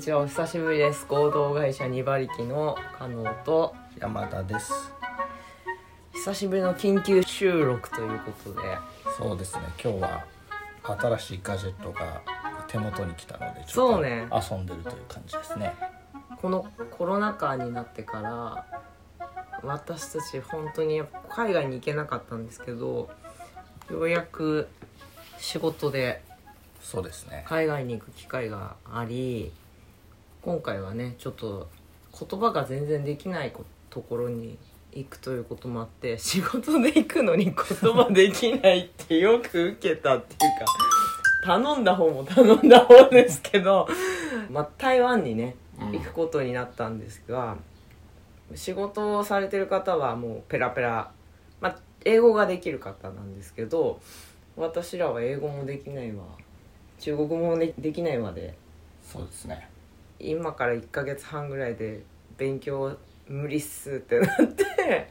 ちは。お久しぶりです。合同会社2馬力の加納と。山田です。久しぶりの緊急収録ということで。そうですね。今日は新しいガジェットが手元に来たのでちょっと遊んでるという感じですね。このコロナ禍になってから私たち本当に海外に行けなかったんですけどようやく仕事でそうですね。海外に行く機会があり今回はねちょっと言葉が全然できないこところに行くということもあって 仕事で行くのに言葉できないってよく受けたっていうか頼んだ方も頼んだ方ですけど、まあ、台湾にねうん。行くことになったんですが、仕事をされてる方はもうペラペラ、まあ、英語ができる方なんですけど私らは英語もできないわ。中国語もでできないまで。そうですね今から1ヶ月半ぐらいで勉強無理っすってなって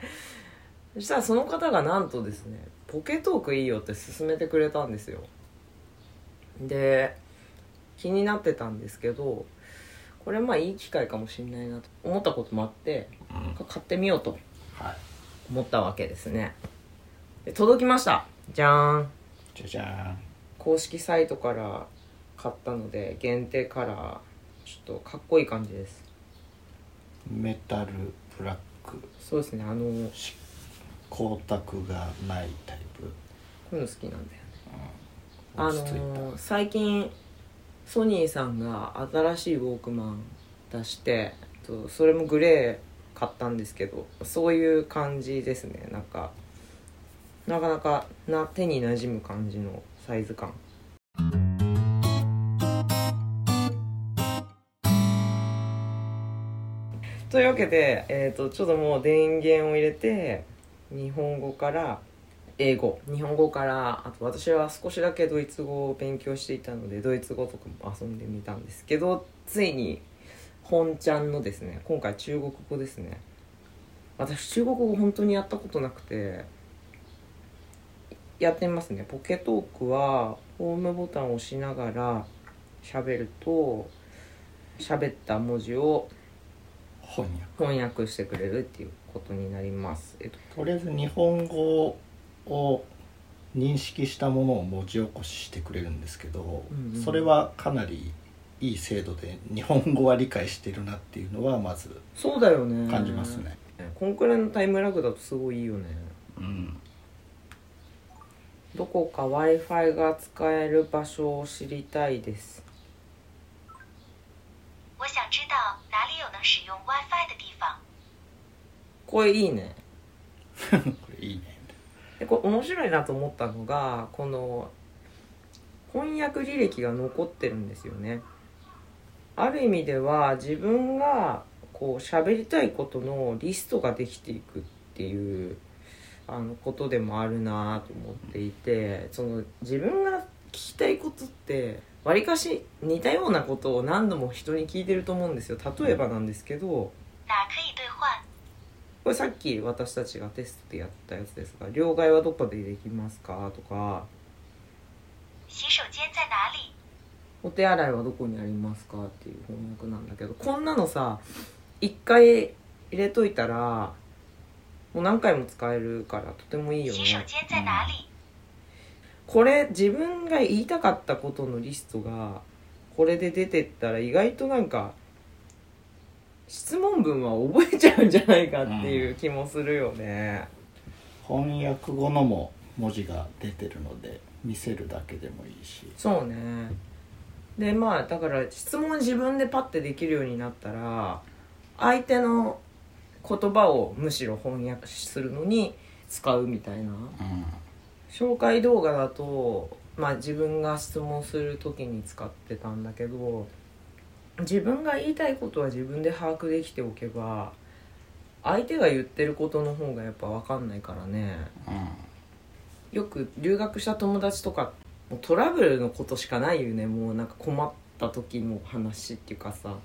そしたらその方がなんとですねポケトークいいよって勧めてくれたんですよ。で気になってたんですけどこれまあいい機会かもしれないなと思ったこともあってうん。買ってみようとはい。思ったわけですね。で届きました。じゃーん。じゃじゃ公式サイトから買ったので限定カラーちょっとかっこいい感じです。メタルブラック。そうですねあのし光沢がないタイプ、こういうの好きなんだよね。うん、あのー最近ソニーさんが新しいウォークマン出してとそれもグレー買ったんですけどそういう感じですね。なんかなかなかな手に馴染む感じのサイズ感というわけで、えー、とちょっともう電源を入れて日本語から英語。日本語からあと私は少しだけドイツ語を勉強していたのでドイツ語とかも遊んでみたんですけどついに本ちゃんのですね今回中国語ですね。私中国語本当にやったことなくてやってみますね。ポケトークはホームボタンを押しながら喋ると喋った文字を翻訳。翻訳してくれるっていうことになります。えっととりあえず日本語を認識したものを文字起こししてくれるんですけど、うんうん。それはかなりいい精度で日本語は理解してるなっていうのはまずそうだよね。感じますね、こんくらいのタイムラグだとすごいいいよね。うん。どこか w i f i が使える場所を知りたいです使用 WiFi 的地方。これいいね。これいいね。でこれ面白いなと思ったのがこの翻訳履歴が残ってるんですよね。ある意味では自分がこう喋りたいことのリストができていくっていうあのことでもあるなと思っていてその自分が聞きたいことってわりかし似たようなことを何度も人に聞いてると思うんですよ例えばなんですけど？これさっき私たちがテストでやったやつですが両替はどこでできますか？とか？お手洗いはどこにありますか？っていう翻訳なんだけどこんなのさ一回入れといたらもう何回も使えるからとてもいいよね间在哪里？これ自分が言いたかったことのリストがこれで出てったら意外となんか質問文は覚えちゃうんじゃないかっていう気もするよね、翻訳後のも文字が出てるので見せるだけでもいいし。そうね。でまあだから質問自分でパッてできるようになったら相手の言葉をむしろ翻訳するのに使うみたいな。うん紹介動画だとまあ自分が質問する時に使ってたんだけど自分が言いたいことは自分で把握できておけば相手が言ってることの方がやっぱ分かんないからね。うん。よく留学した友達とかもうトラブルのことしかないよね。もうなんか困った時の話っていうかさ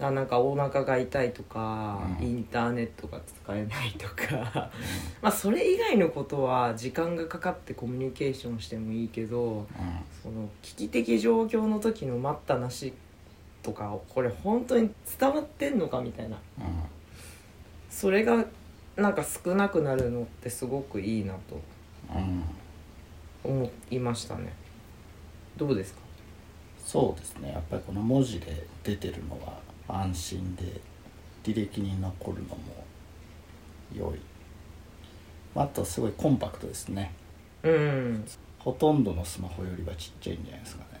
あなんかお腹が痛いとか、うん。インターネットが使えないとか まあそれ以外のことは時間がかかってコミュニケーションしてもいいけどうん。その危機的状況の時の待ったなしとかこれ本当に伝わってんのかみたいな。うそれがなんか少なくなるのってすごくいいなとんうん。思いましたね。どうですか？そうですね。やっぱりこの文字で出てるのは安心で履歴に残るのも良い。あとすごいコンパクトですね。うん。ほとんどのスマホよりはちっちゃいんじゃないですかね。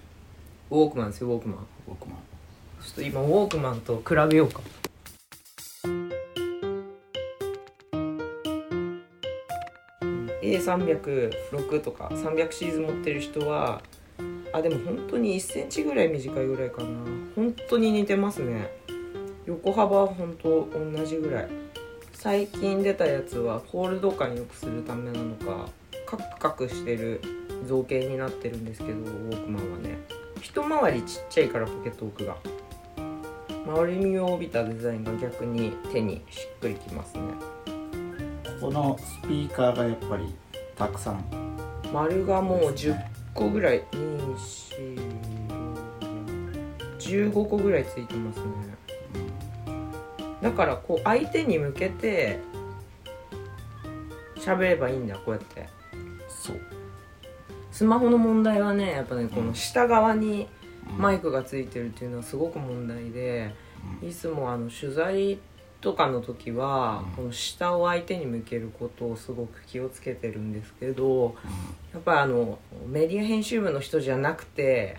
ウォークマンですよウォークマン。僕もちょっと今ウォークマンと比べようか。A306 とか300シーズン持ってる人はあでも本当に1センチぐらい短いぐらいかな。本当に似てますね。横幅は本当同じぐらい。最近出たやつはホールド感良くするためなのかカクカクしてる造形になってるんですけどウォークマンはね。一回りちっちゃいからポケット奥が。丸みを帯びたデザインが逆に手にしっくりきますね。このスピーカーがやっぱりたくさん。丸がもう10個ぐらい15個ぐらいついてますねだからこう相手に向けて喋ればいいん。だこうやってそうスマホの問題はねやっぱねこの下側にマイクがついてるっていうのはすごく問題でいつもあの取材とかの時はうん。この下を相手に向けることをすごく気をつけてるんですけどやっぱりあのメディア編集部の人じゃなくて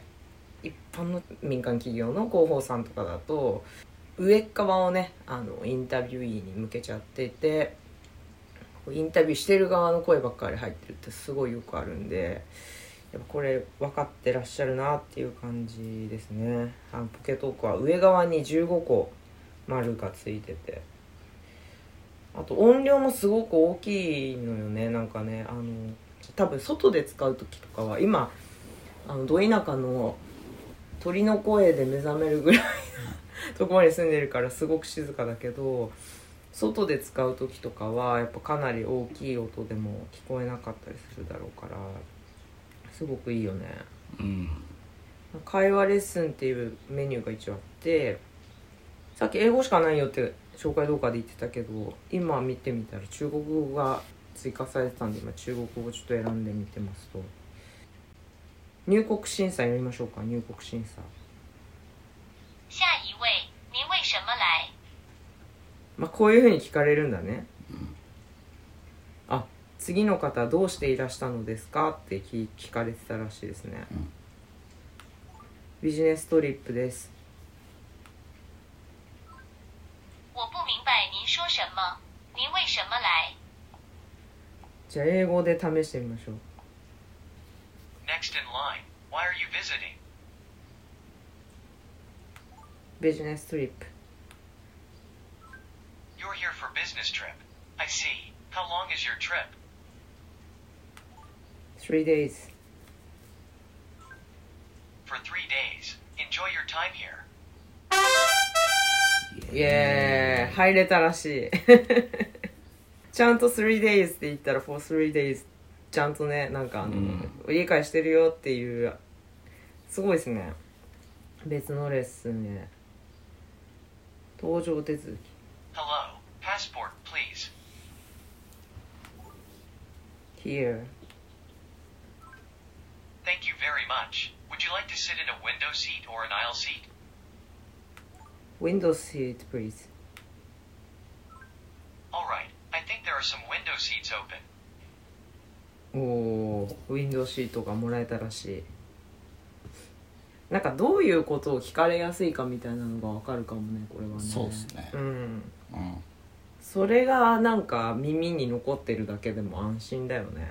一般の民間企業の広報さんとかだと上っ側をねあのインタビューイーに向けちゃっていてインタビューしてる側の声ばっかり入ってるってすごいよくあるんでやっぱこれ分かってらっしゃるなっていう感じですね。あのポケトークは上側に15個丸がついてて。あと音量もすごく大きいのよね。なんかねあの多分外で使う時とかは今あのど田舎の鳥の声で目覚めるぐらいなところに住んでるからすごく静かだけど外で使う時とかはやっぱかなり大きい音でも聞こえなかったりするだろうからすごくいいよね。うん。会話レッスンっていうメニューが一応あってさっき英語しかないよって紹介動画で言ってたけど今見てみたら中国語が追加されてたんで今中国語ちょっと選んでみてますと。入国審査やりましょうか入国審査。下一位，您为什么来？まあこういうふうに聞かれるんだね、あ次の方どうしていらしたのですか？って聞聞かれてたらしいですね、うん。ビジネストリップですじゃあ英語で試してみましょう Next in line, why are you visiting? ビジネストリップ You're here for business trip. I see. How long is your trip? 3 days For three days. Enjoy your time here. イエーイ入れたらしいちゃんと 3days って言ったら for 3days ちゃんとねなんかあの、うん理解してるよっていうすごいですね別のレッスンで登場手続き Hello. Passport, please. here Thank you very much. Would you like to sit in a window seat or an aisle seat? window seat please All right. I think there are some window seats open. おーウィンドウシートがもらえたらしい。なんかどういうことを聞かれやすいかみたいなのがわかるかもねこれはね。そうっすね。うん。うん。それがなんか耳に残ってるだけでも安心だよね、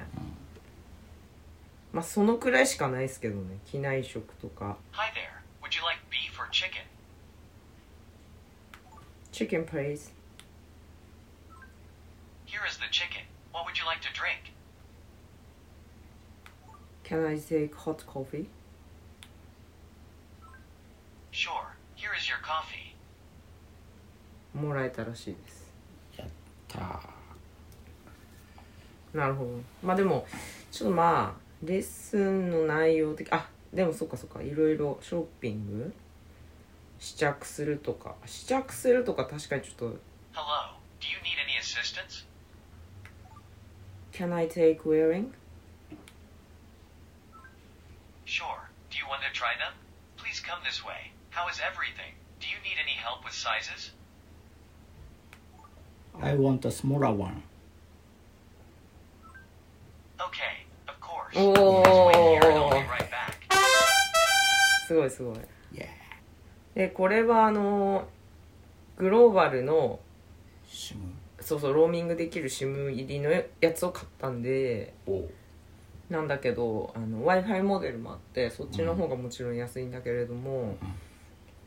まあそのくらいしかないですけどね。機内食とか。Hi there. Would you like beef or chicken? Chicken please Here is the chicken. What would you like to drink? Can I take hot coffee? Sure. Here is your coffee. もらえたらしいですやったーなるほどまあでもちょっとまあレッスンの内容的あでもそっかそっかいろいろショッピング試着するとか試着するとか確かにちょっと Can I take wearing? Sure. Do you want to try them? Please come this way. How is everything? Do you need any help with sizes? I want a smaller one Okay, of course. Oh. Just wait here and I'll be right back. すごいすごい Yeah でこれはあのグローバルのシム そうそうローミングできる SIM 入りのやつを買ったんでおなんだけど w i f i モデルもあってそっちの方がもちろん安いんだけれども、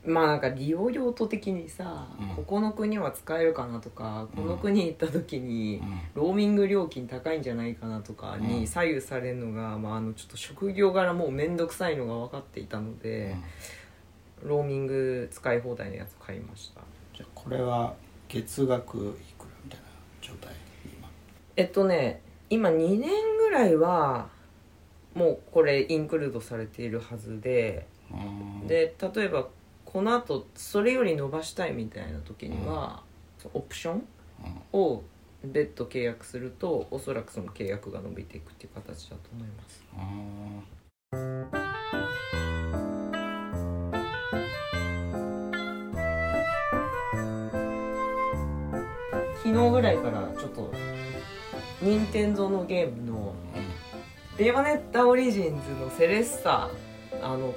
まあなんか利用用途的にさ、うん。ここの国は使えるかなとかこの国行った時に、うん。ローミング料金高いんじゃないかなとかうん。に左右されるのが、まあ、あのちょっと職業柄もう面倒くさいのが分かっていたので、ローミング使い放題のやつ買いました。じゃあこれは月額いくら？状態今。えっとね今2年ぐらいはもうこれインクルードされているはずでうんで例えばこのあとそれより伸ばしたいみたいな時には、オプションうん。を別途契約するとおそらくその契約が伸びていくっていう形だと思います昨日ぐらいからちょっと任天堂のゲームの「ベヨネッタオリジンズ」のセレッサあの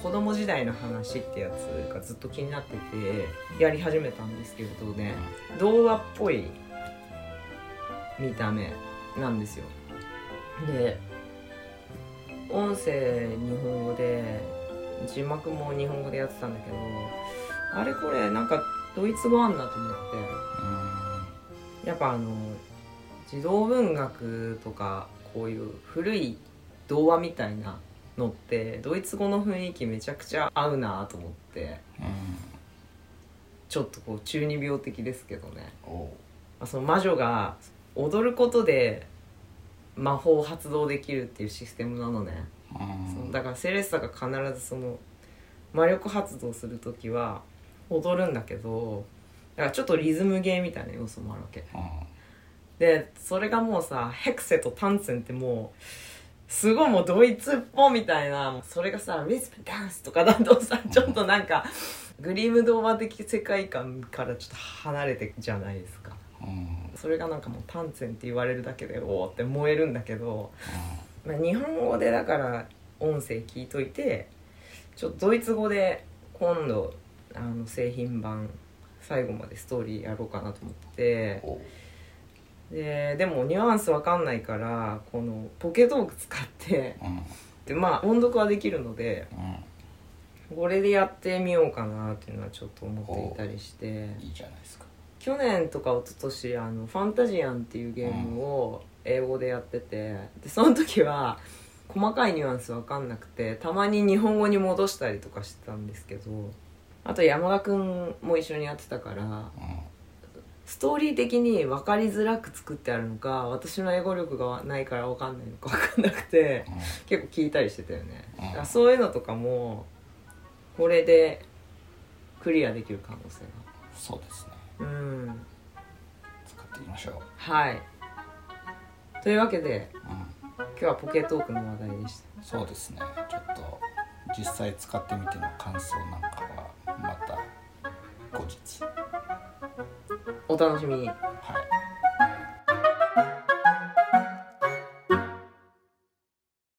子供時代の話ってやつがずっと気になっててやり始めたんですけれどね童話っぽい見た目なんですよ。で音声日本語で字幕も日本語でやってたんだけどあれこれなんかドイツ語あんなと思って。やっぱあの児童文学とかこういう古い童話みたいなのってドイツ語の雰囲気めちゃくちゃ合うなと思ってうんちょっとこう中二病的ですけどね。その魔女が踊ることで魔法を発動できるっていうシステムなのね、うん。だからセレッサが必ずその魔力発動する時は踊るんだけどだからちょっとリズムゲーみたいな要素もあるわけ。うんでそれがもうさヘクセとタンツェンってもうすごいもうドイツっぽみたいなそれがさリズムダンスとかだとさちょっとなんかグリム童話的世界観からちょっと離れてくじゃないですか。うん。それがなんかもうタンツェンって言われるだけでおおって燃えるんだけど、まあ、日本語でだから音声聞いといてちょっとドイツ語で今度あの製品版最後までストーリーやろうかなと思って。ででもニュアンスわかんないからこのポケトーク使って。うん。でまあ音読はできるのでうん。これでやってみようかなっていうのはちょっと思っていたりして。いいじゃないですか。去年とか一昨年あのファンタジアンっていうゲームを英語でやってて。でその時は細かいニュアンスわかんなくてたまに日本語に戻したりとかしてたんですけどあと山田くんも一緒にやってたからうんストーリー的に分かりづらく作ってあるのか私の英語力がないから分かんないのか分かんなくて結構聞いたりしてたよね。うん。だからそういうのとかもこれでクリアできる可能性そうですね。がうん。使ってみましょう。はい。というわけでうん。今日はポケトークの話題でした。そうですね。ちょっと実際使ってみての感想なんかはまた後日お楽しみに。はい